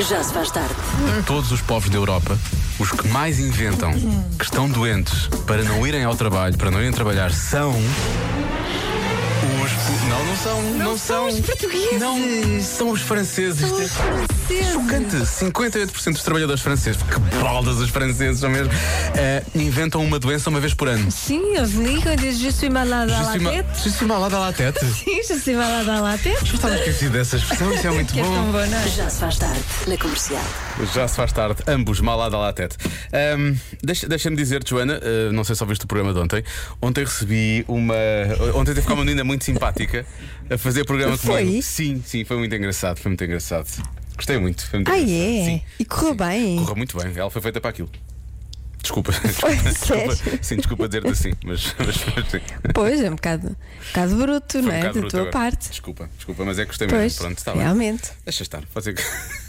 Já se faz tarde. Todos os povos da Europa, os que mais inventam que estão doentes para não irem ao trabalho, para não irem trabalhar, são. Os. Não, não são. Não, são os portugueses. Não, são os franceses. São os é franceses. Chocante. 58% dos trabalhadores franceses, que baldas os franceses são mesmo, eh, inventam uma doença uma vez por ano. Sim, eles ligam e dizem: Je suis malade à la tête. Je suis malade à la tête. Sim, je suis malade à la tête. Eu estava esquecido dessa expressão, isso é muito Que é tão bom. bom, não é? Já se faz tarde na comercial. Já se faz tarde, ambos malada à tete. Ahm, deixa- Deixa-me dizer, Joana, ah, não sei se ouviste o programa de ontem. Ontem recebi uma. Ontem teve cá uma menina muito simpática a fazer programa Foi? comigo. Sim, sim, foi muito engraçado, foi muito engraçado. Gostei muito. Foi muito Ah, é? Sim, E correu sim. bem? Correu muito bem, ela foi feita para aquilo. Desculpa, desculpa, sério? sim, desculpa dizer-te assim, mas, mas, mas sim. Pois, é um bocado, um bocado bruto, Foi um não é? bocado Da tua agora. parte. Desculpa, desculpa, mas é que gostei Pois, mesmo. Pronto, está bem. realmente. Deixa estar, pode ser que.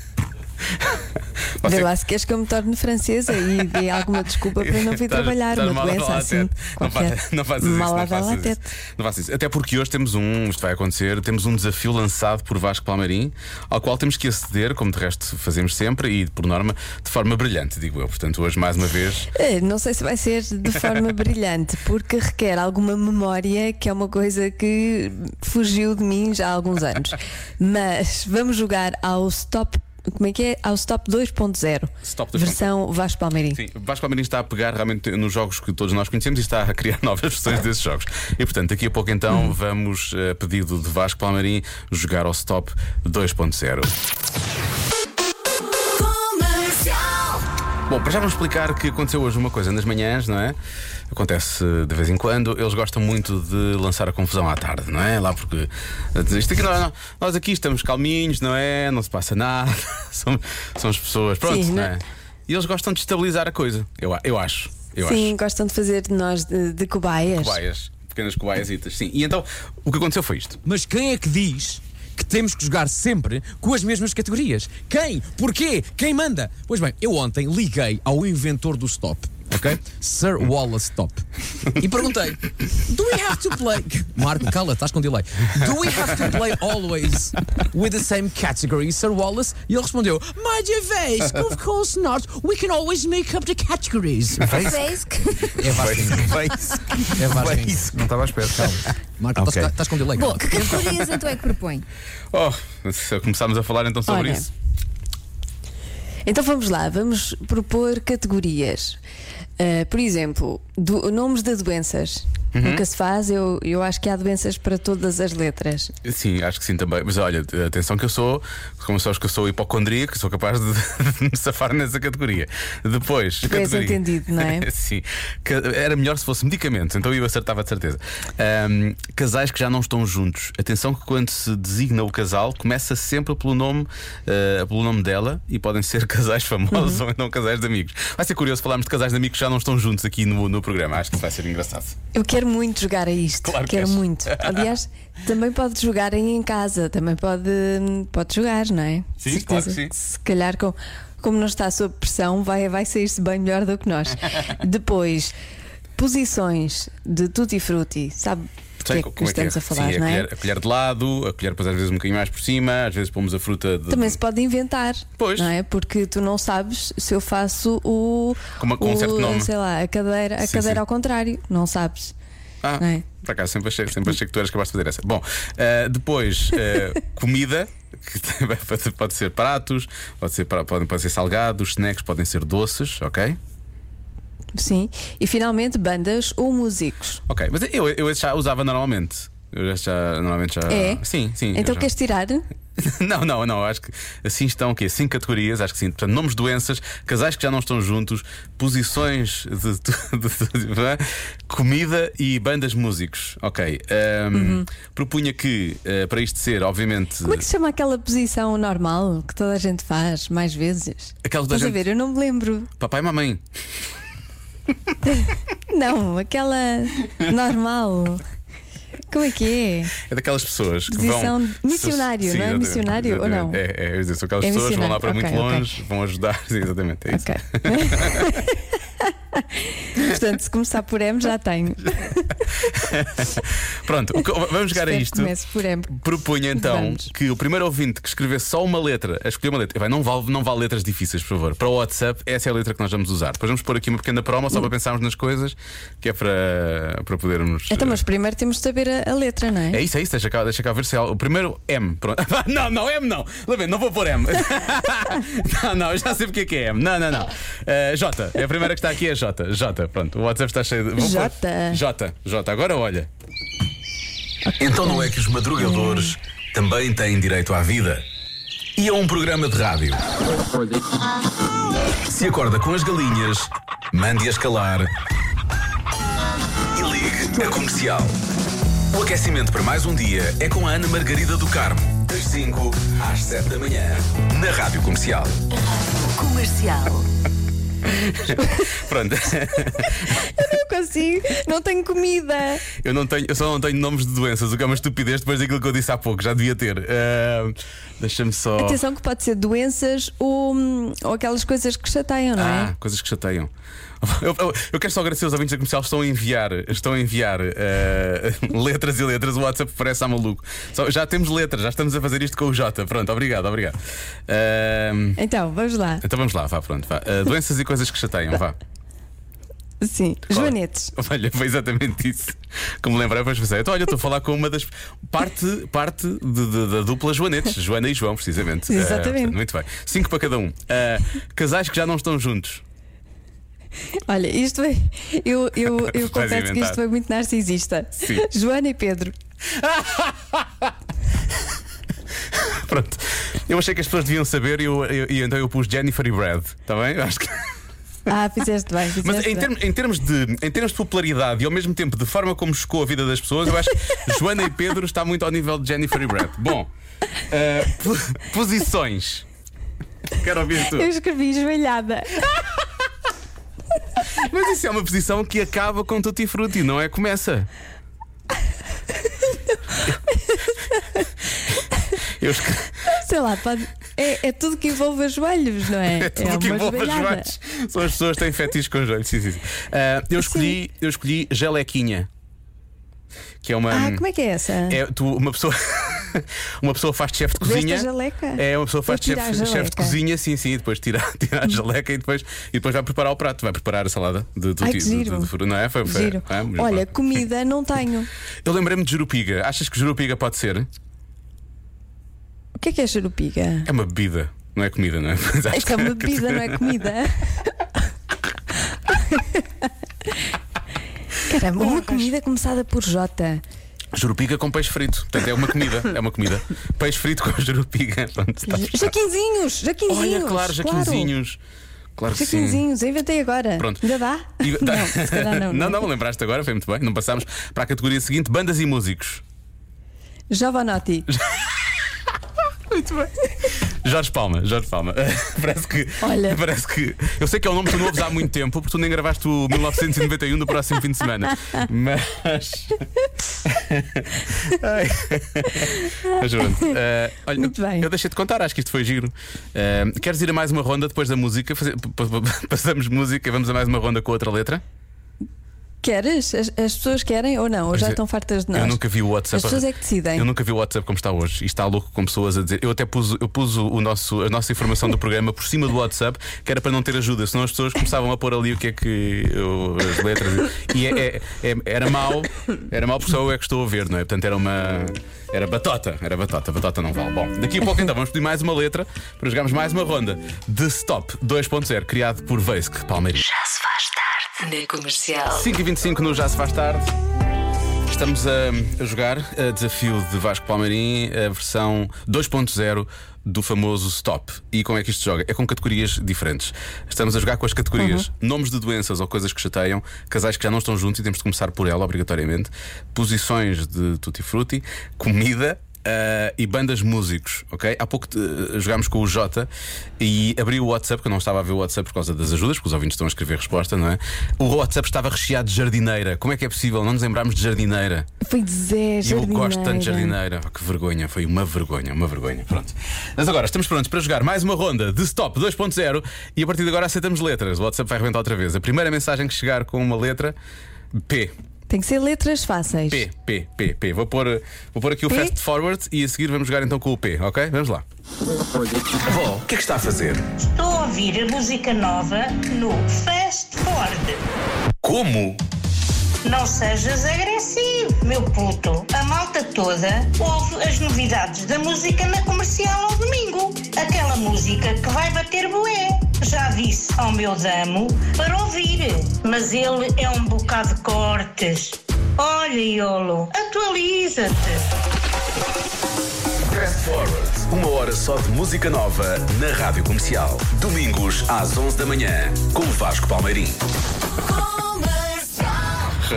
Vê lá se queres que eu me torne francesa e dê alguma desculpa para não vir Estás- trabalhar. estás Uma doença assim. Não, qualquer. fa- não faças isso. Não faças, isso. não faças isso. Até porque hoje temos um, isto vai acontecer, temos um desafio lançado por Vasco Palmeirim, ao qual temos que aceder, como de resto fazemos sempre, e por norma, de forma brilhante, digo eu. Portanto, hoje, mais uma vez, Eh, Não sei se vai ser de forma brilhante, porque requer alguma memória, que é uma coisa que fugiu de mim já há alguns anos. Mas vamos jogar ao Stop. Como é que é? Ao Stop 2.0. Stop 2.0. Versão Vasco Palmeirim. Sim, Vasco Palmeirim está a pegar realmente nos jogos que todos nós conhecemos e está a criar novas versões desses jogos. E portanto, daqui a pouco então vamos, a pedido de Vasco Palmeirim, jogar ao Stop 2.0. Bom, para já vamos explicar que aconteceu hoje uma coisa nas manhãs, não é? Acontece de vez em quando. Eles gostam muito de lançar a confusão à tarde, não é? Lá porque isto aqui nós, nós aqui estamos calminhos, não é? Não se passa nada. Somos, somos pessoas, pronto, Sim, não não- é? E eles gostam de estabilizar a coisa. Eu, eu acho. Eu Sim, acho. gostam de fazer de nós de, de cobaias. Cobaias, pequenas cobaiasitas, sim. E então, o que aconteceu foi isto. Mas quem é que diz que temos que jogar sempre com as mesmas categorias? Quem? Porquê? Quem manda? Pois bem, eu ontem liguei ao inventor do stop. Ok? Sir Wallace Stop. E perguntei: Do we have to play. Marco, cala, estás com delay. Do we have to play always with the same category, Sir Wallace? E ele respondeu: My dear Vasco, of course not. We can always make up the categories. É Vasco. É Vasco. Não estava à espera. Marco, Ok. estás, estás com delay. Bom, que categorias então é que propõe? Oh, se começámos a falar então sobre Olha, isso. Então vamos lá, vamos propor categorias. Uh, por exemplo, do- nomes de doenças. Uhum. Nunca se faz, eu, eu acho que há doenças para todas as letras. Sim, acho que sim também. Mas olha, atenção que eu sou, como sabes que eu sou hipocondríaco, sou capaz de, de me safar nessa categoria. Depois, és categoria. entendido, não é? sim. Era melhor se fosse medicamento, então eu acertava de certeza. Ahm, casais que já não estão juntos. Atenção que quando se designa o casal, começa sempre pelo nome, ah, pelo nome dela e podem ser casais famosos Uhum. ou então casais de amigos. Vai ser curioso falarmos de casais de amigos que já não estão juntos aqui no, no programa. Acho que vai ser engraçado. Eu quero muito jogar a isto. Claro que quero muito. Aliás, também pode jogar em casa, também pode, pode jogar, não é? Sim, claro que sim. Se calhar, com, como não está sob pressão, vai, vai sair-se bem melhor do que nós. Depois, posições de tutti frutti, sabe? do que é que como estamos a falar, Sim, não a, é? colher, a colher de lado, a colher depois às vezes um bocadinho mais por cima, às vezes pomos a fruta de. Também se pode inventar, Pois. não é? Porque tu não sabes se eu faço o. Com uma- com um o, certo nome. Sei lá, a cadeira, a Sim, cadeira sim. ao contrário, não sabes. Ah, é? por acaso, sempre achei, sempre achei que tu eras capaz de fazer essa. Bom, ah, depois, ah, comida, que pode, pode ser pratos, pode ser, podem, podem ser salgados, snacks podem ser doces, ok? Sim. E finalmente, bandas ou músicos. Ok, mas eu, eu já usava normalmente. Eu já, normalmente já. É? Sim, sim. Então já- queres tirar? Não, não, não. Acho que assim estão o quê? Cinco categorias, acho que sim. Portanto, nomes de doenças, casais que já não estão juntos, posições de, de- de- de- comida e bandas músicos. Ok. Ahm, Propunha que, eh, para isto ser, obviamente. Como é que se chama aquela posição normal que toda a gente faz mais vezes? Aquela Estás a gente- ver? Eu não me lembro. Papai e mamãe. Não, aquela normal. Como é que é? É daquelas pessoas que Posição vão. missionário, Sim, não é missionário ou não? É, é, é, são aquelas É pessoas que vão lá para muito ok, ok. longe, vão ajudar. Exatamente. É isso. Ok. Portanto, se começar por M, já tenho. Pronto, vamos jogar a Espero isto. comece por M. Propunha então Vamos. que o primeiro ouvinte que escrevesse só uma letra, a escolher uma letra, vai, não, vale, não vale letras difíceis, por favor. Para o WhatsApp, essa é a letra que nós vamos usar. Depois vamos pôr aqui uma pequena promo só para pensarmos nas coisas, que é para, para podermos. Então, mas primeiro temos de saber a, a letra, não é? É isso, é isso, deixa cá, deixa cá ver se é. O primeiro M. Pronto. Não, não, M não. Não vou pôr M. não, não, eu já sei porque é que é M. Não, não, não. Uh, J. É a primeira que está aqui, é J. J. Pronto, o WhatsApp está cheio de. vou pôr- J. J. J. Agora olha. Então não é que os madrugadores também têm direito à vida? E a um programa de rádio? Se acorda com as galinhas, mande-as calar e ligue a comercial. O aquecimento para mais um dia é com a Ana Margarida do Carmo, das 5 às 7 da manhã, na Rádio Comercial. Comercial. Pronto. Não consigo, não tenho comida. Eu, não tenho, eu só não tenho nomes de doenças, o que é uma estupidez depois daquilo que eu disse há pouco, já devia ter. Uh, Deixa-me só. Atenção que pode ser doenças ou, hum, ou aquelas coisas que chateiam, não é? Ah, coisas que chateiam. Eu, eu- eu quero só agradecer aos ouvintes da comercial, estão a enviar, estão a enviar eh, letras e letras. O WhatsApp parece a maluco. Só- já temos letras, já estamos a fazer isto com o J. Pronto, obrigado, obrigado. Ahm, Então, vamos lá. então vamos lá, vá, pronto. Vá. Ah, doenças e coisas que chateiam, vá. Sim, Joanetes. Olha, foi exatamente isso me lembrei. Depois pensei, então, olha, estou a falar com uma das. Parte, parte de- de- da dupla Joanetes, Joana e João, precisamente. Exatamente. portanto, muito bem. Cinco para cada um. Ah, casais que já não estão juntos. Olha, isto foi. Eu, eu, eu confesso que isto foi muito narcisista. Sim. Joana e Pedro. Pronto. Eu achei que as pessoas deviam saber e eu, eu- e então eu pus Jennifer e Brad. Está bem? Eu Acho que. Ah, fizeste bem. Fizeste Mas em, em termos de, em termos de popularidade e ao mesmo tempo de forma como chocou a vida das pessoas, eu acho que Joana e Pedro está muito ao nível de Jennifer e Brad. Bom, po- posições. Quero ouvir tu. Eu escrevi joelhada. Mas isso é uma posição que acaba com Tutti Frutti, não é? Começa. Eu. Sei lá, pode. É, é tudo que envolve os joelhos, não é? É tudo que uma envolve joelhada. joelhos. São as pessoas que têm fetiches com joelhos. Sim, sim, sim. Ah, eu, escolhi, eu escolhi gelequinha. Que é uma. Ah, como é que é essa? É, tu, uma pessoa Uma pessoa faz chefe de cozinha jaleca? É, uma pessoa faz tirar chefe a chefe de cozinha Sim, sim, e depois tira, tira a jaleca e depois, e depois vai preparar o prato Vai preparar a salada de, de, Ai, de- de- de Não é? Foi, foi- Giro. é, Olha, pronto. comida não tenho. Eu lembrei-me de Jurupiga Achas que Jurupiga pode ser? O que é que é charupiga? É uma bebida Não é comida, não é? Isto é uma bebida, não é comida. Caramba, uma comida começada por J. Jurupiga com peixe frito Portanto, é uma comida É uma comida Peixe frito com jurupiga. Jaquinzinhos, jaquinzinhos. Olha, claro, jaquinzinhos Claro que sim Jaquinzinhos, eu inventei agora. Pronto. Ainda dá? E- Não, se calhar não. não, não, lembraste agora, foi muito bem. Não passámos para a categoria seguinte: bandas e músicos. Jovanotti. Muito bem. Jorge Palma, Jorge Palma. parece que. Olha. Parece que. Eu sei que é um nome que tu não ouves há muito tempo, porque tu nem gravaste o 1991 do próximo fim de semana. Mas. Ai. Mas pronto. eh, olha, Muito bem. Eu deixei de contar, acho que isto foi giro. Eh, queres ir a mais uma ronda depois da música? Fazer- Passamos música e vamos a mais uma ronda com outra letra? Queres? As, as pessoas querem ou não? Ou já estão fartas de nós? Eu nunca vi o WhatsApp. As pessoas é que decidem. Eu nunca vi o WhatsApp como está hoje. E está louco com pessoas a dizer. Eu até pus, eu pus o, nosso, a nossa informação do programa por cima do WhatsApp, que era para não ter ajuda, senão as pessoas começavam a pôr ali o que é que. eu- as letras. E é- é- é- era mau, era mau porque só eu é que estou a ver, não é? Portanto, era uma. Era batota, era batota, batota não vale. Bom, daqui a pouco então vamos pedir mais uma letra para jogarmos mais uma ronda de Stop 2.0, criado por Veisk Palmeiras. Já se faz tarde na comercial. 5h25 no Já Se Faz Tarde. Estamos a, a jogar a desafio de Vasco Palmeirim, a versão 2.0 do famoso Stop. E como é que isto se joga? É com categorias diferentes. Estamos a jogar com as categorias nomes de doenças ou coisas que chateiam, casais que já não estão juntos e temos de começar por ela, obrigatoriamente, posições de tutti frutti, comida ah, e bandas músicos, ok? Há pouco eh, jogámos com o Jota e abri o WhatsApp, que eu não estava a ver o WhatsApp por causa das ajudas, porque os ouvintes estão a escrever resposta, não é? O WhatsApp estava recheado de jardineira. Como é que é possível? Não nos lembrarmos de jardineira. Foi Zé, E eu jardineira. gosto tanto de jardineira. Oh, que vergonha, foi uma vergonha, uma vergonha. Pronto. Mas agora estamos prontos para jogar mais uma ronda de Stop 2.0 e a partir de agora aceitamos letras. O WhatsApp vai arrebentar outra vez. A primeira mensagem que chegar com uma letra P. Tem que ser letras fáceis. P, P, P, P. Vou pôr, vou pôr aqui o P? fast forward e a seguir vamos jogar então com o P, ok? Vamos lá. Avó, o que é que está a fazer? Estou a ouvir a música nova no Fast Forward. Como? Não sejas agressivo, meu puto. A malta toda ouve as novidades da música na comercial ao domingo. Aquela música que vai bater bué. Já disse ao meu damo para ouvir, mas ele é um bocado de cortes. Olha, Iolo, atualiza-te. Fast Forward. Uma hora só de música nova na Rádio Comercial. Domingos às 11 da manhã, com Vasco Palmeirim.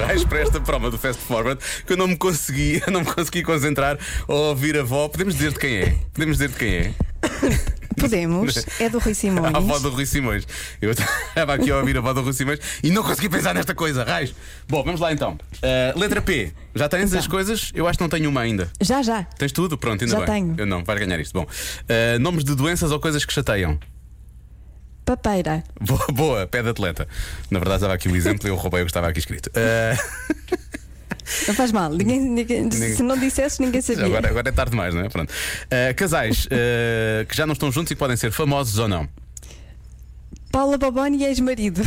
Raios para esta prova do Fast Forward que eu não me consegui, eu não me consegui concentrar ao ouvir a avó. Podemos dizer de quem é? Podemos dizer de quem é? Podemos. É do Rui Simões. A avó do Rui Simões. Eu estava aqui a ouvir a avó do Rui Simões e não consegui pensar nesta coisa, raios. Bom, vamos lá então. Uh, letra P. Já tens as coisas? Eu acho que não tenho uma ainda. Já, já. Tens tudo? Pronto, ainda Já bem. tenho. Eu não, vais ganhar isto. Bom, uh, nomes de doenças ou coisas que chateiam. Papeira. Boa, boa, pé de atleta. Na verdade, estava aqui o exemplo e eu roubei o que estava aqui escrito. Uh, Não faz mal. Ninguém, ninguém- Se não dissesses, ninguém sabia. agora, agora é tarde demais, não é? Pronto. Uh, casais uh, que já não estão juntos e que podem ser famosos ou não. Paula Boboni e ex-marido.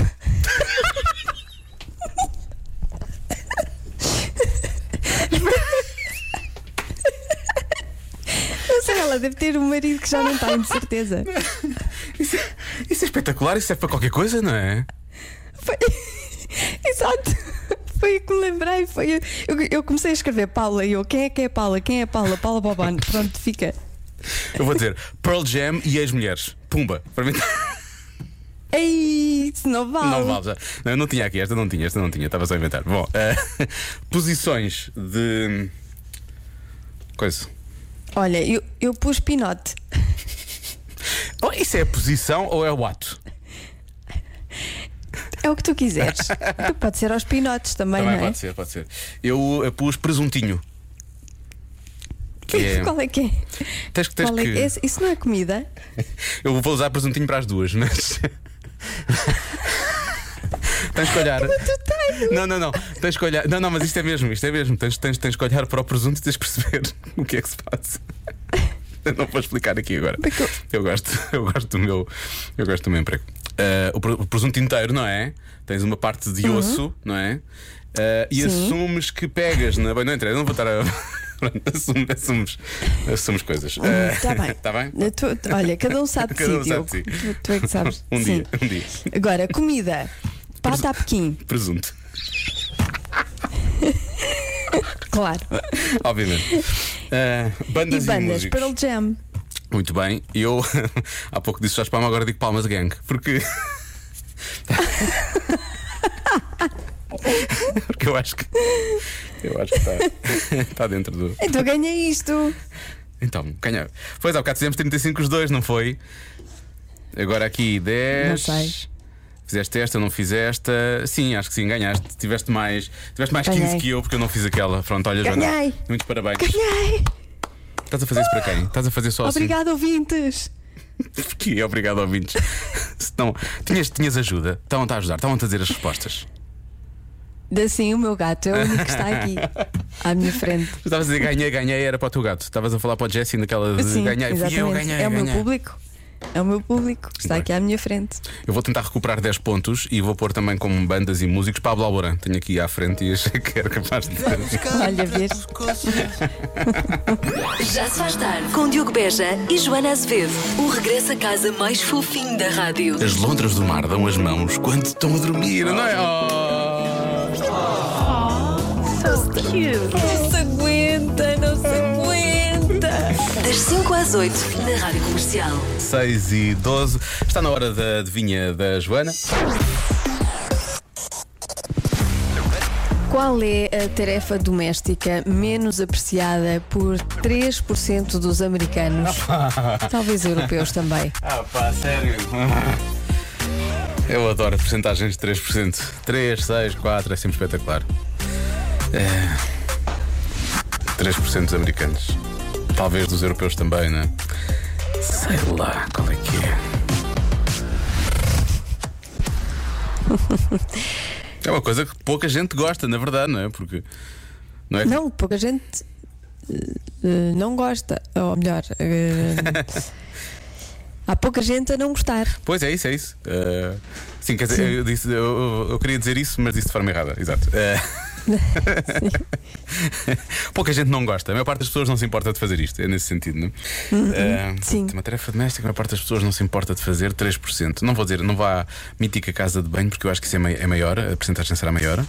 Não sei, ela deve ter um marido que já não tem, de certeza. Isso, é- isso é espetacular, isso serve para qualquer coisa, não é? Foi... Exato. Foi o que lembrei. Foi... Eu, eu comecei a escrever Paula e eu, quem é que é Paula? Quem é Paula? Paula Boboni. Pronto, fica. Eu vou dizer Pearl Jam e ex-mulheres. Pumba. Para mim. Ei, isso não vale. Não vale já. Não, eu não tinha aqui, esta não tinha, esta não tinha, estava só a inventar. Bom, eh, posições de. Coisa. Olha, eu, eu pus pinote. Oh, isso é a posição ou é o ato? É o que tu quiseres. Tu pode ser aos pinotes também, Também não é? pode ser, pode ser. Eu eh, pus presuntinho. Que é. Qual é que é? Tens, que- tens é que. que- esse- Isso não é comida? Eu vou usar presuntinho para as duas, mas. tens que olhar. Não, não, não. Tens que olhar. Não, não, mas isto é mesmo, isto é mesmo. Tens, tens, tens que olhar para o presunto e tens que perceber o que é que se passa. Eu não vou explicar aqui agora. Eu gosto, eu gosto do meu, eu gosto do meu emprego. Ah, o pre- o presunto inteiro, não é? Tens uma parte de osso, não é? Ah, e Uhum. Sim. assumes que pegas na. Bem, não interessa, não vou estar a. Assumes, assumes, assumes coisas. Está bem. Tá bem? Tu- tu- olha, cada um sabe de Cada um si, sabe si. Tu, tu é que sabes. Um Sim. dia, um dia. Agora, comida. Pata a Pequim, Presunto. claro. Obviamente. Ah, E bandas e, bandas, músicos. Pearl Jam. Muito bem. Eu há pouco disse já palmas, agora digo palmas gang. Porque. Porque eu acho que. Eu acho que está, está dentro do. Então ganhei isto. Então, ganhar. Pois há bocado fizemos 35 os dois, não foi? Agora aqui 10. Não sei. Fizeste esta, não fizeste. Sim, acho que sim, ganhaste. Tiveste mais, tiveste mais 15 Ganhei. que eu porque eu não fiz aquela. Pronto, olha, Joana. Ganhei. Muitos parabéns. Ganhei. Estás a fazer isso para quem? Estás a fazer só assim? Obrigado, ouvintes. Porquê? Obrigado, ouvintes. Não, tinhas, tinhas ajuda. Estavam-te a ajudar, estavam-te a dizer as respostas. Assim, o meu gato é o único que está aqui, à minha frente. Estavas a dizer ganhei, ganhei, era para o teu gato. Estavas a falar para o Jesse naquela de Sim, ganhei. Fui eu, ganhei. é o meu público. É o meu público que está Bem. aqui à minha frente. Eu vou tentar recuperar 10 pontos e vou pôr também como bandas e músicos Pablo Alborán. Tenho aqui à frente e achei que era capaz de. Olha, vês? Já se faz tarde com Diogo Beja e Joana Azevedo. O regresso a casa mais fofinho da rádio. As lontras do mar dão as mãos quando estão a dormir, não é? Oh. Não se aguenta, não se aguenta. Das 5 às 8 na Rádio Comercial. 6 e 12. Está na hora da adivinha da Joana. Qual é a tarefa doméstica menos apreciada por 3% dos americanos? Talvez europeus também. Ah, pá, sério. Eu adoro porcentagens de 3%. 3, 6, 4, é sempre espetacular. É... 3% dos americanos. Talvez dos europeus também, não é? Sei lá qual é que é. É uma coisa que pouca gente gosta, na verdade, não é? Porque. Não é? Não, pouca gente eh, não gosta. Ou melhor, eh, há pouca gente a não gostar. Pois é isso, é isso. Uh, sim, quer dizer, eu, disse, eu, eu- eu queria dizer isso, mas disse de forma errada. Exato. Uh, Pouca gente não gosta. A maior parte das pessoas não se importa de fazer isto. É nesse sentido, não? é? Uh, sim. Uma tarefa doméstica, a maior parte das pessoas não se importa de fazer 3%. Não vou dizer, não vá à mítica casa de banho, porque eu acho que isso é, é maior, a porcentagem será maior.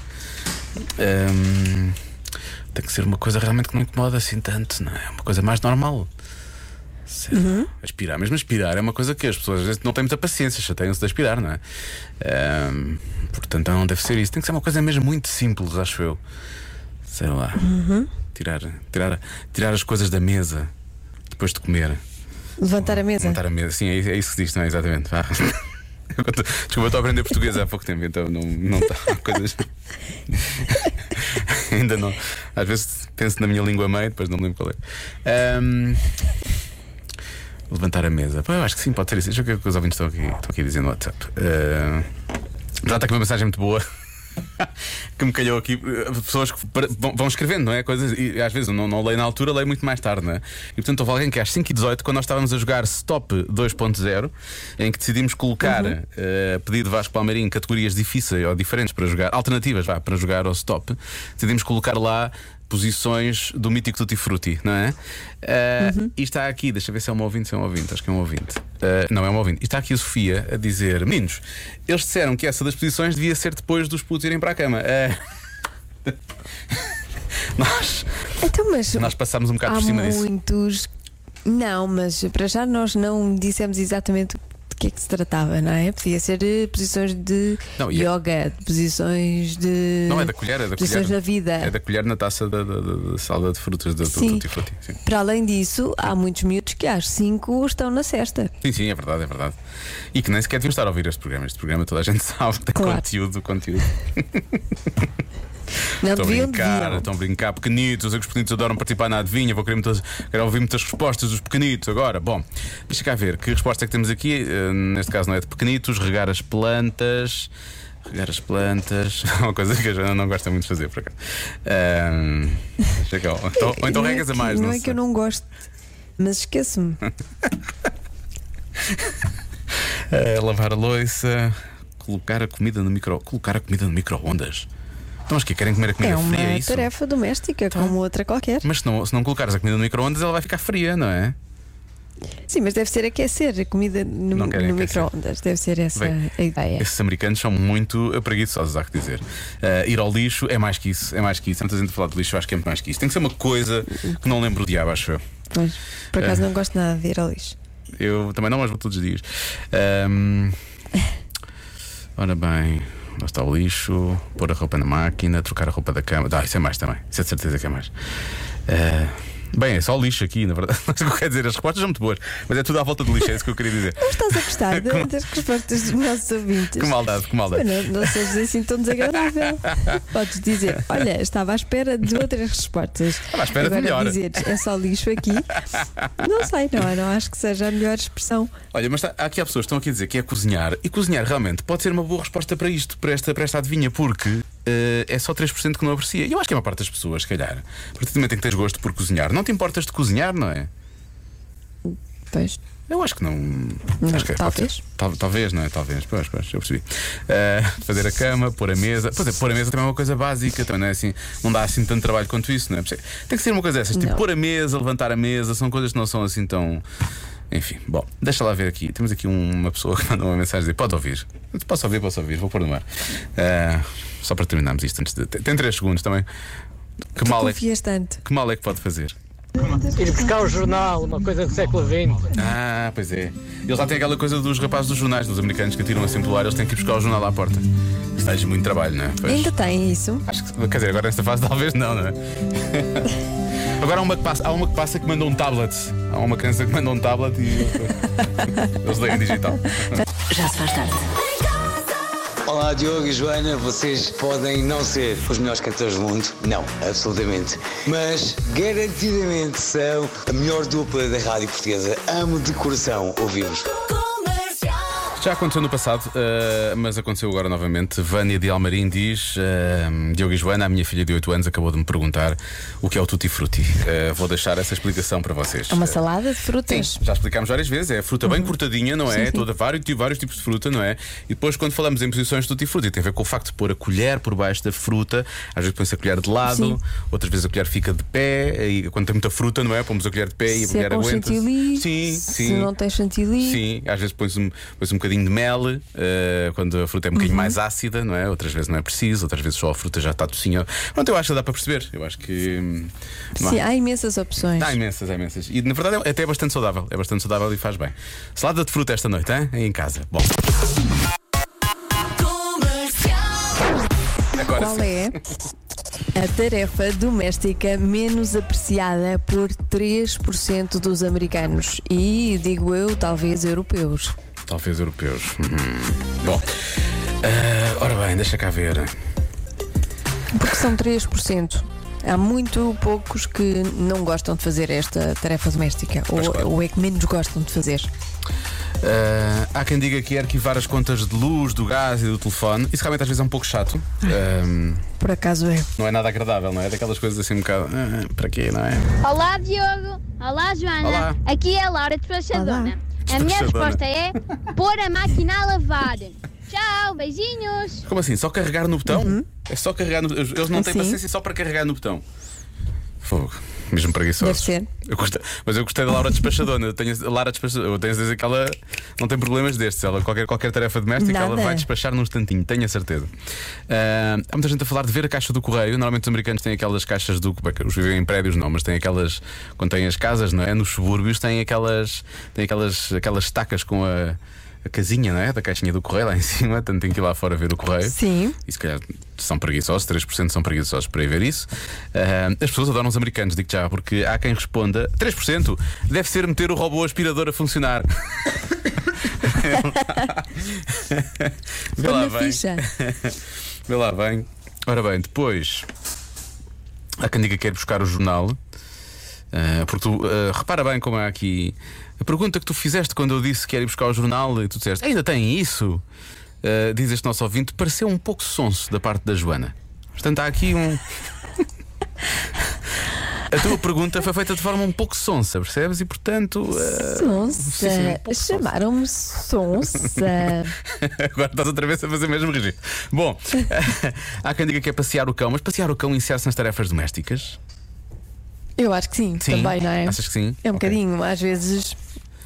Um, tem que ser uma coisa realmente que não incomoda assim tanto, não é? Uma coisa mais normal. Sei lá, Aspirar, mesmo aspirar é uma coisa que as pessoas às vezes não têm muita paciência, chateiam-se de aspirar, não é? Ahm, portanto, não deve ser isso. Tem que ser uma coisa mesmo muito simples, acho eu. Sei lá. Tirar, tirar, tirar as coisas da mesa depois de comer. Levantar a mesa. Montar a mesa. Sim, é, é isso que se diz, não é? Exatamente. Vá. Desculpa, eu estou a aprender português há pouco tempo, então não, não está coisas. Ainda não. Às vezes penso na minha língua mãe, depois não me lembro qual é. Ahm, Levantar a mesa. Pô, eu acho que sim, pode ser isso. Deixa eu ver o que os ouvintes estão aqui, estão aqui dizendo no WhatsApp. Ah, já está aqui uma mensagem muito boa. que me calhou aqui, pessoas que vão, escrevendo, não é? Coisas, e às vezes eu não, não leio na altura, leio muito mais tarde, não é? E portanto houve alguém que às 5h18, quando nós estávamos a jogar Stop 2.0, em que decidimos colocar, eh, a pedido Vasco Palmeirinho, categorias difíceis ou diferentes para jogar, alternativas vá, para jogar ao Stop, decidimos colocar lá posições do mítico Tutti Frutti, não é? Eh, E está aqui, deixa eu ver se é um ouvinte, se é um ouvinte, acho que é um ouvinte. Eh, não é um ouvinte. E está aqui a Sofia a dizer: Meninos, eles disseram que essa das posições devia ser depois dos putos irem para a cama. Eh, nós, Então, mas nós passámos um bocado por cima disso. muitos. Não, mas para já nós não dissemos exatamente que é que se tratava, não é? Podia ser eh, posições de Não, é- yoga, de posições de. Não é da colher, é da posições colher. na vida. É da colher na taça da, da, da- salada de frutas da do Sim. Tutti Frutti. Sim. Para além disso, há muitos miúdos que às 5 estão na cesta. sim, sim, é verdade, é verdade. E que nem sequer deviam estar a ouvir este programa. Este programa toda a gente sabe, tem Claro. conteúdo, conteúdo. Não Estão a brincar, deviam. estão a brincar, pequenitos. Os pequenitos adoram participar na adivinha. Vou querer muitas, quero ouvir muitas respostas dos pequenitos agora. Bom, deixa cá ver que resposta é que temos aqui. Eh, Neste caso não é de pequenitos, regar as plantas. Regar as plantas, uma coisa que a Joana não gosta muito de fazer, por acaso. Ou então, ou então Não é regas a que- mais, Não, não é que sei. eu não gosto, mas esqueço-me. Eh, lavar a louça, colocar a comida no micro. Colocar a comida no micro-ondas. Então, mas que querem comer a comida É uma fria? É isso? tarefa doméstica, como outra qualquer. Mas se não, se não colocares a comida no micro-ondas, ela vai ficar fria, não é? Sim, mas deve ser aquecer a comida no, no micro-ondas. Deve ser essa Bem, a ideia. Esses americanos são muito preguiçosos, há que dizer. Eh, ir ao lixo é mais que isso, é mais que isso. Antes de falar de lixo, acho que é muito mais que isso. Tem que ser uma coisa que não lembro o diabo, acho eu. Pois, por acaso É. não gosto nada de ir ao lixo. Eu também não, mas vou todos os dias. Ahm, ora bem, está o lixo, pôr a roupa na máquina, trocar a roupa da cama. Ah, isso é mais também, isso é de certeza que é mais. Ah, bem, é só lixo aqui, na verdade. Mas o que eu quero dizer, as respostas são muito boas, mas é tudo à volta do lixo, é isso que eu queria dizer. Não estás a gostar de- das respostas dos nossos ouvintes? Que maldade, que maldade. Mas Não, não sejas assim tão desagradável. Podes dizer, olha, estava à espera de outras respostas. Estava à espera de Agora melhor. dizeres, é só lixo aqui. Não sei, não, é? não acho que seja a melhor expressão. Olha, mas tá- aqui há pessoas que estão aqui a dizer que é cozinhar, e cozinhar realmente pode ser uma boa resposta para isto, para esta, para esta adivinha, porque eh, é só 3% que não aprecia. E eu acho que é uma parte das pessoas, se calhar, a partir do momento em que tens gosto por cozinhar, não te importas de cozinhar, não é? Pois, Eu acho que não. acho que é, talvez. Tal- talvez, não é? Talvez. Pois, pois, eu percebi. Eh, fazer a cama, pôr a mesa. Pois é, pôr a mesa também é uma coisa básica, também não é assim. Não dá assim tanto trabalho quanto isso, não é? Tem que ser uma coisa dessas. Tipo, Não. pôr a mesa, levantar a mesa, são coisas que não são assim tão. Enfim, bom, deixa lá ver aqui. Temos aqui um- uma pessoa que mandou uma mensagem a dizer: pode ouvir. Posso ouvir, posso ouvir, vou pôr no ar. Eh, só para terminarmos isto antes de. Tem tem três segundos também. Que tu mal, é, confias tanto. que mal é que pode fazer? Ir buscar o jornal, uma coisa do século XX. Ah, pois é. Eles lá têm aquela coisa dos rapazes dos jornais, dos americanos que tiram assim pelo ar, eles têm que ir buscar o jornal à porta. Isso dá muito trabalho, não é? Pois. Ainda tem isso. Acho que, quer dizer, agora nesta fase talvez não, não é? Agora há uma, que passa, há uma que passa que manda um tablet. Há uma criança que manda um tablet e eles leem digital. Já se faz tarde. Olá Diogo e Joana, vocês podem não ser os melhores cantores do mundo, não, absolutamente, mas garantidamente são a melhor dupla da rádio portuguesa. Amo de coração ouvir-vos. Já aconteceu no passado, eh, mas aconteceu agora novamente. Vânia de Almarim diz: eh, Diogo e Joana, a minha filha de 8 anos, acabou de me perguntar o que é o Tutti Frutti. Eh, vou deixar essa explicação para vocês. É uma salada de frutas. Sim, já explicámos várias vezes. É fruta bem cortadinha, não é? Toda, vários, vários tipos de fruta, não é? E depois, quando falamos em posições de tutti frutti, tem a ver com o facto de pôr a colher por baixo da fruta. Às vezes põe-se a colher de lado, Sim. outras vezes a colher fica de pé. E quando tem muita fruta, não é? Pomos a colher de pé e a Se é colher com aguenta. chantilly, Sim, se sim. não tem chantilly. Sim, às vezes põe-se um, põe um bocadinho de mel eh, quando a fruta é um Uhum. bocadinho mais ácida, não é? Outras vezes não é preciso, outras vezes só a fruta já está docinha. Pronto, eu acho que dá para perceber. Eu acho que. hum, Sim, há imensas opções. Há imensas, há imensas. E na verdade é até é bastante saudável. É bastante saudável e faz bem. Salada de fruta esta noite, hein? Em casa. Bom. Agora Qual sim. é a tarefa doméstica menos apreciada por 3% dos americanos? E, digo eu, talvez europeus. Talvez europeus. Uhum. Bom. eh, ora bem, deixa cá ver. Porque são 3%. Há muito poucos que não gostam de fazer esta tarefa doméstica. Ou, claro. ou é que menos gostam de fazer. Eh, há quem diga que é arquivar as contas de luz, do gás e do telefone. Isso realmente às vezes é um pouco chato. Ehm, Por acaso é. não é nada agradável, não é? Daquelas coisas assim um bocado. "Ah, para quê, não é? Olá Diogo, olá Joana, Olá. aqui é a Laura despachadona. A minha resposta é pôr a máquina a lavar. Tchau, beijinhos. Como assim? Só carregar no botão? É só carregar no Eles não têm Assim. paciência só para carregar no botão. Fogo. Mesmo preguiçoso. Deve ser. Eu gostei- mas eu gostei da Laura despachadona. Eu tenho, a Laura despachadona. Eu tenho a dizer que ela não tem problemas destes. Ela, qualquer, qualquer tarefa doméstica, ela Nada. vai despachar num instantinho, tenho a certeza. Ah, há muita gente a falar de ver a caixa do correio. Normalmente os americanos têm aquelas caixas do. bem, Os vivem em prédios, não, mas têm aquelas. Quando têm as casas, não é? Nos subúrbios têm aquelas. Têm aquelas, aquelas estacas com a. A casinha, não é? Da caixinha do correio lá em cima, tanto tem que ir lá fora ver o correio. Sim. E se calhar são preguiçosos, 3% são preguiçosos para ir ver isso. Ah, as pessoas adoram os americanos, digo já, porque há quem responda: 3% deve ser meter o robô aspirador a funcionar. Vê lá bem. ficha. Vê lá bem. Ora bem, depois há quem diga que quer buscar o jornal. Ah, porque tu, ah, repara bem como há aqui a pergunta que tu fizeste quando eu disse que era ir buscar o jornal e tu disseste ainda tem isso? Ah, diz este nosso ouvinte, pareceu um pouco sonso da parte da Joana. Portanto, há aqui um. A tua pergunta foi feita de forma um pouco sonsa, percebes? E portanto. ah, Sonsa. um. Chamaram-me Sonsa. Agora estás outra vez a fazer o mesmo registro. Bom, há quem diga que é passear o cão, mas passear o cão iniciar-se nas tarefas domésticas? Eu acho que sim, Sim. também, não é? Achas que sim? É um Ok. bocadinho, às vezes.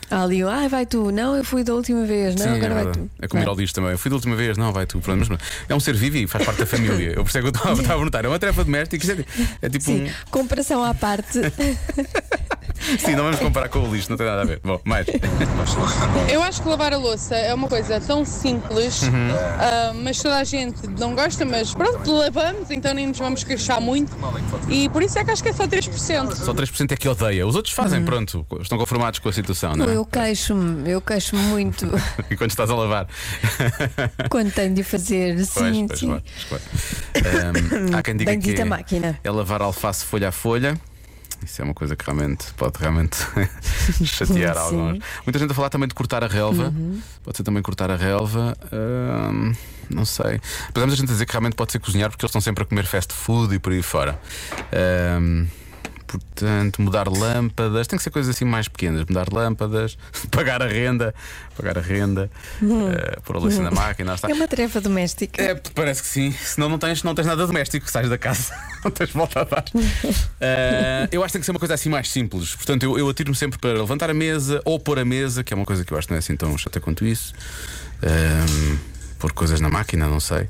Há ali, ai, vai tu. Não, eu fui da última vez. Não, Sim, é, agora vai verdade. tu. é como ir Não. ao lixo também. Eu fui da última vez, não, vai tu. Pronto, mas é um ser vivo e faz parte da família. Eu percebo que eu estava a notar. É uma tarefa doméstica. É, é tipo Sim, um. comparação à parte. Sim, não vamos comparar com o lixo, não tem nada a ver. Bom, mais. Eu acho que lavar a louça é uma coisa tão simples, Uhum. ah, mas toda a gente não gosta, mas pronto, lavamos, então nem nos vamos queixar muito. E por isso é que acho que é só 3%. Só 3% é que odeia. Os outros fazem, pronto, estão conformados com a situação, não é? Eu queixo-me, eu queixo-me muito E quando estás a lavar. quando tenho de fazer. Pois, Sim, pois, sim. pois, claro. Ahm, há quem diga que Bendita é, máquina. é lavar alface folha a folha. Isso é uma coisa que realmente pode realmente chatear alguns. Muita gente a falar também de cortar a relva. Pode ser também cortar a relva. Ahm, não sei. Há muita gente a dizer que realmente pode ser cozinhar porque eles estão sempre a comer fast food e por aí fora. Ahm, Portanto, mudar lâmpadas, tem que ser coisas assim mais pequenas. Mudar lâmpadas, pagar a renda, pagar a renda, eh, pôr a louça na máquina. lá está. É uma tarefa doméstica. É, parece que sim. Senão não tens, não tens nada doméstico, sais da casa, não tens volta a dar. Eh, eu acho que tem que ser uma coisa assim mais simples. Portanto, eu, eu atiro-me sempre para levantar a mesa ou pôr a mesa, que é uma coisa que eu acho que não é assim tão chata quanto isso. Ehm, pôr coisas na máquina, não sei.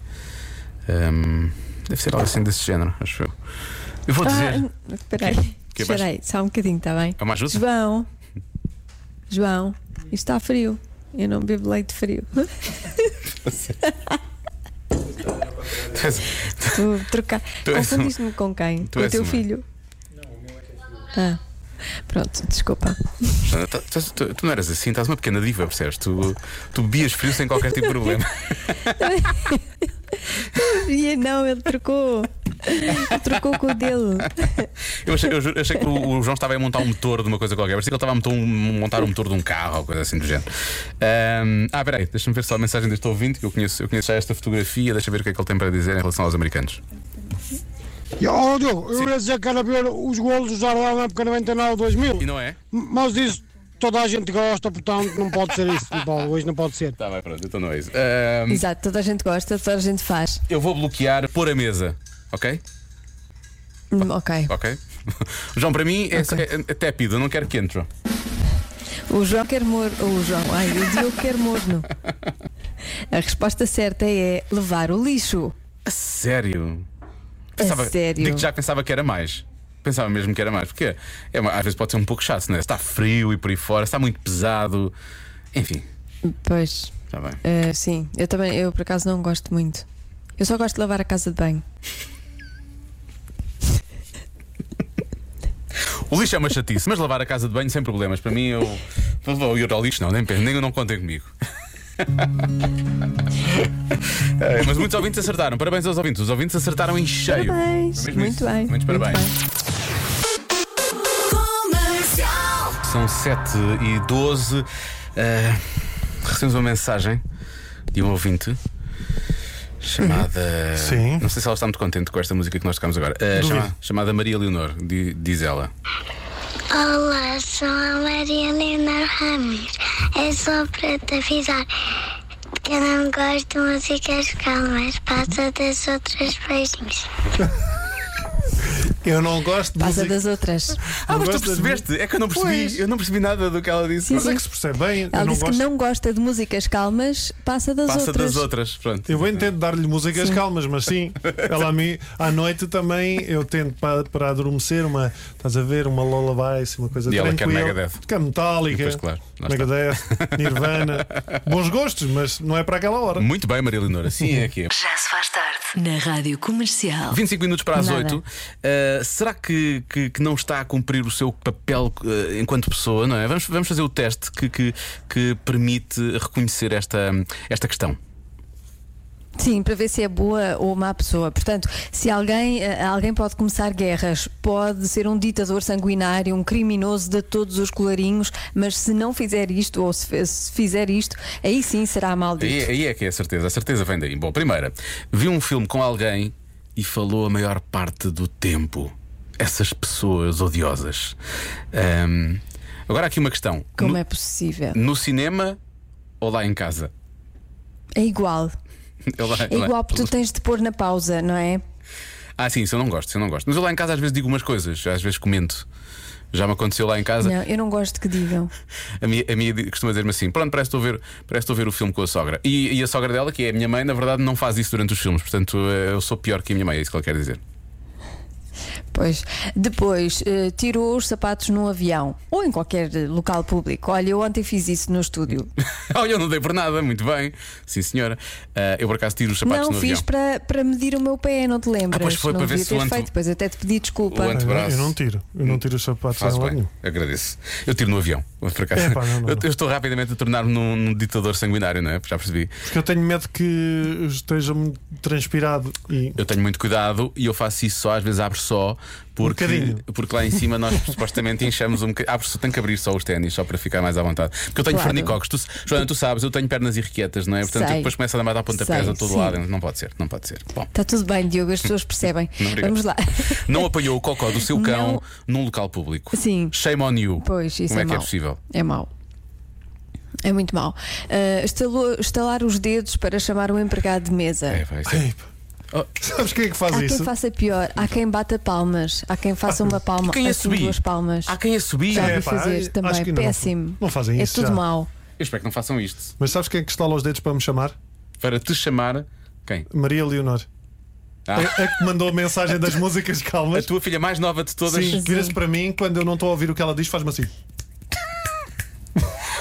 Ehm, deve ser algo assim desse género, acho eu. Eu vou dizer. Ah, espera aí. Que é Espera aí, só um bocadinho, está bem? É uma ajuda? João, João, isto está frio. Eu não bebo leite frio. Tu trocar. Confundiste-me com quem? tu com o teu uma- filho? Ah, pronto, desculpa. Tu, tu- tu- tu não eras assim, estás uma pequena diva, percebes? Tu, tu bebias frio sem qualquer tipo de problema. E não, ele trocou. Trocou com o dele. Eu achei, eu ju- achei que o, o João estava a montar um motor de uma coisa qualquer. Parecia que ele estava a montar um, montar um motor de um carro ou coisa assim do género. Ahm, ah, peraí, deixa-me ver só a mensagem deste ouvinte, que eu conheço, eu conheço já esta fotografia. Deixa ver o que é que ele tem para dizer em relação aos americanos. Ó, Diogo, eu ia dizer que era ver os golos do Jardel na época 99-2000. E não é? Mas disso toda a gente gosta, portanto não pode ser isso. Pode, hoje não pode ser. Tá bem, pronto, então não é isso. Ahm, Exato, toda a gente gosta, toda a gente faz. eu vou bloquear pôr a mesa, ok? Hum, ok. Ok? O João, para mim, é, é, é tépido, não quero que entre. O João quer morno. O João, ai, o Diogo quer morno. A resposta certa é levar o lixo. A sério? A sério. Digo que já pensava que era mais. Pensava mesmo que era mais, porque é, às vezes pode ser um pouco chato, né? Está frio e por aí fora, está muito pesado. Enfim, Pois. está bem. eh, sim, eu também, eu por acaso não gosto muito. Eu só gosto de lavar a casa de banho. O lixo é uma chatice, mas lavar a casa de banho sem problemas. Para mim, eu vou ir ao lixo, não, nem penso, nem não contem comigo. É, mas muitos ouvintes acertaram. Parabéns aos ouvintes. Os ouvintes acertaram em cheio. Parabéns, muito isso. bem. Muitos muito parabéns. bem. São 7 e 12. Eh, recebemos uma mensagem de um ouvinte chamada. Sim. Não sei se ela está muito contente com esta música que nós tocamos agora. Duvido. chama- chamada Maria Leonor, di- diz ela. Olá, sou a Maria Leonor Ramirez. É só para te avisar que eu não gosto de músicas calmas. Passa das outras beijinhos. Eu não gosto de Passa música. das outras. Ah, mas tu percebeste? É que eu não percebi. Pois. Eu não percebi nada do que ela disse. Sim, Mas é sim. que se percebe bem. Ela eu não disse gosto. que não gosta de músicas calmas, passa das Passa outras. das outras. Pronto. Eu vou tento dar-lhe músicas Sim. calmas, mas sim, ela a mim, à noite também eu tento para, para adormecer uma, estás a ver, uma lullaby, uma coisa E ela quer tranquila. Megadeth. Quer Metallica, Pois, claro. Megadeth, Nirvana. Bons gostos, mas não é para aquela hora. Muito bem, Maria Leonor. Assim é que é. Já se faz tarde. Na Rádio Comercial. 25 minutos para as Nada. 8. Uh, será que, que, que não está a cumprir o seu papel uh, enquanto pessoa, não é? Vamos, vamos fazer o teste que, que, que permite reconhecer esta, esta questão. Sim, para ver se é boa ou má pessoa. Portanto, se alguém, eh, alguém pode começar guerras, pode ser um ditador sanguinário, um criminoso de todos os colarinhos, mas se não fizer isto, ou se, se fizer isto, aí sim será maldito. Aí, aí é que é a certeza. A certeza vem daí. Bom, primeira, vi um filme com alguém e falou a maior parte do tempo. Essas pessoas odiosas. Ahm, agora, aqui uma questão: Como no, é possível? no cinema ou lá em casa? É igual. Eu lá- É igual porque tu tens de pôr na pausa, não é? Ah, sim, isso eu não gosto, isso eu não gosto. Mas eu lá em casa às vezes digo umas coisas, às vezes comento. Já me aconteceu lá em casa. Não, eu não gosto que digam. A minha, a minha costuma dizer-me assim: pronto, parece que estou a ver, parece estou a ver o filme com a sogra. E, e a sogra dela, que é a minha mãe, na verdade não faz isso durante os filmes. Portanto, eh, eu sou pior que a minha mãe, é isso que ela quer dizer. Pois. Depois, eh, tirou os sapatos num avião ou em qualquer eh, local público. Olha, eu ontem fiz isso no estúdio. Olha, eu não dei por nada, muito bem. Sim, senhora. Ah, eu por acaso tiro os sapatos não, no fiz avião. para, para medir o meu pé, não te lembras? Ah, pois foi, não para ver devia se o ter ante- feito, depois até te pedi desculpa. O ante-. Eu não tiro, eu não tiro os sapatos Faz lado bem, nenhum. agradeço. Eu tiro no avião. Por acaso. Epá, não, não, Eu, não. eu estou rapidamente a tornar-me num, num ditador sanguinário, não é? Já percebi. Porque eu tenho medo que esteja muito transpirado e Eu tenho muito cuidado e eu faço isso só, às vezes abro só, porque, bocadinho. porque lá em cima nós supostamente enchemos um bocadinho. Abro só, tenho que abrir só os ténis, só para ficar mais à vontade. Porque eu tenho Claro. fornicocos. Tu, Joana, tu sabes, eu tenho pernas irrequietas, não é? Portanto, depois começo a dar a pontapés a todo sim. lado. Não pode ser, não pode ser. Bom, Está tudo bem, Diogo, as pessoas percebem. Obrigado. Vamos lá. não apanhou o cocó do seu cão Não. num local público. Sim. Shame on you. Pois, isso Como é, é que é possível? É mau. É muito mau. Ah, estalou- estalar os dedos para chamar o empregado de mesa. É, vai ser. Pá. Sabes quem é que faz Há isso? quem faça pior, há quem bata palmas, há quem faça uma palma, Quem assim assobie? duas palmas. Há quem assobie. Já É, pá, fazer acho também, não péssimo. não fazem é isso tudo já. mau. Eu espero que não façam isto. Mas sabes quem é que estala os dedos para me chamar? Para te chamar. Quem? Maria Leonor. Ah. A, a que mandou a mensagem das músicas calmas. A tua filha mais nova de todas. Sim, vira-se para mim quando eu não estou a ouvir o que ela diz, faz-me assim.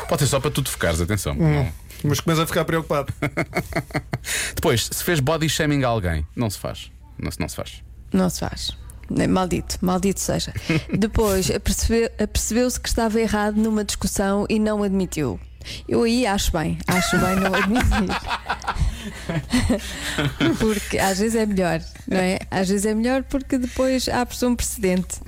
Pode ser só para tu te focares, atenção. Hum. Não. Mas começa a ficar preocupado. Depois, se fez body shaming a alguém, não se faz. Não, se- não se faz. Não se faz. Nem- Maldito, maldito seja. Depois apercebe- apercebeu-se que estava errado numa discussão e não admitiu. Eu aí acho bem, acho bem não admitir. Porque às vezes é melhor, não é? Às vezes é melhor porque depois abre-se um precedente.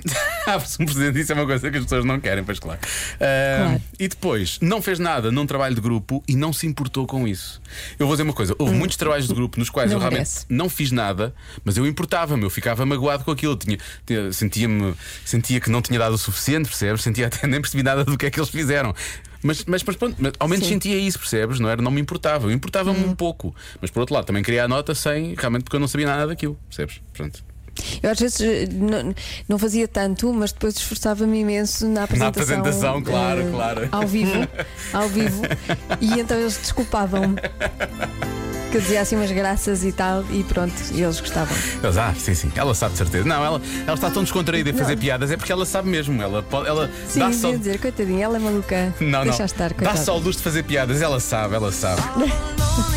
Abre-se um presidente, isso é uma coisa que as pessoas não querem, pois claro. Ah, Claro. E depois, não fez nada num trabalho de grupo e não se importou com isso. Eu vou dizer uma coisa: houve muitos trabalhos de grupo nos quais Não eu realmente merece. não fiz nada, mas eu importava-me, eu ficava magoado com aquilo. Tinha, tinha- sentia-me, sentia que não tinha dado o suficiente, percebes? Sentia até nem percebi nada do que é que eles fizeram. Mas, mas, mas pronto, mas ao menos Sim. sentia isso, percebes? Não, era, não me importava, eu importava-me um pouco. Mas por outro lado, também queria a nota sem, realmente porque eu não sabia nada daquilo, percebes? Pronto. Eu às vezes eh, não, não fazia tanto, mas depois esforçava-me imenso na Na apresentação. apresentação, claro, eh, claro. Ao vivo, ao vivo. E então eles desculpavam-me. Que eu dizia assim umas graças e tal, e pronto, e eles gostavam. Eles, ah, sim, sim, ela sabe de certeza. Não, ela, ela está tão descontraída em fazer Não. piadas, é porque ela sabe mesmo. Ela, pode, ela Sim, dá só. dizer, coitadinha, ela é maluca. Não, Deixa não. estar, dá coitada. só o luz de fazer piadas, ela sabe, ela sabe.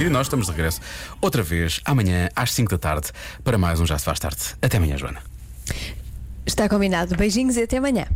E nós estamos de regresso outra vez amanhã às 5 da tarde para mais um Já Se Faz Tarde. Até amanhã, Joana. Está combinado. Beijinhos e até amanhã.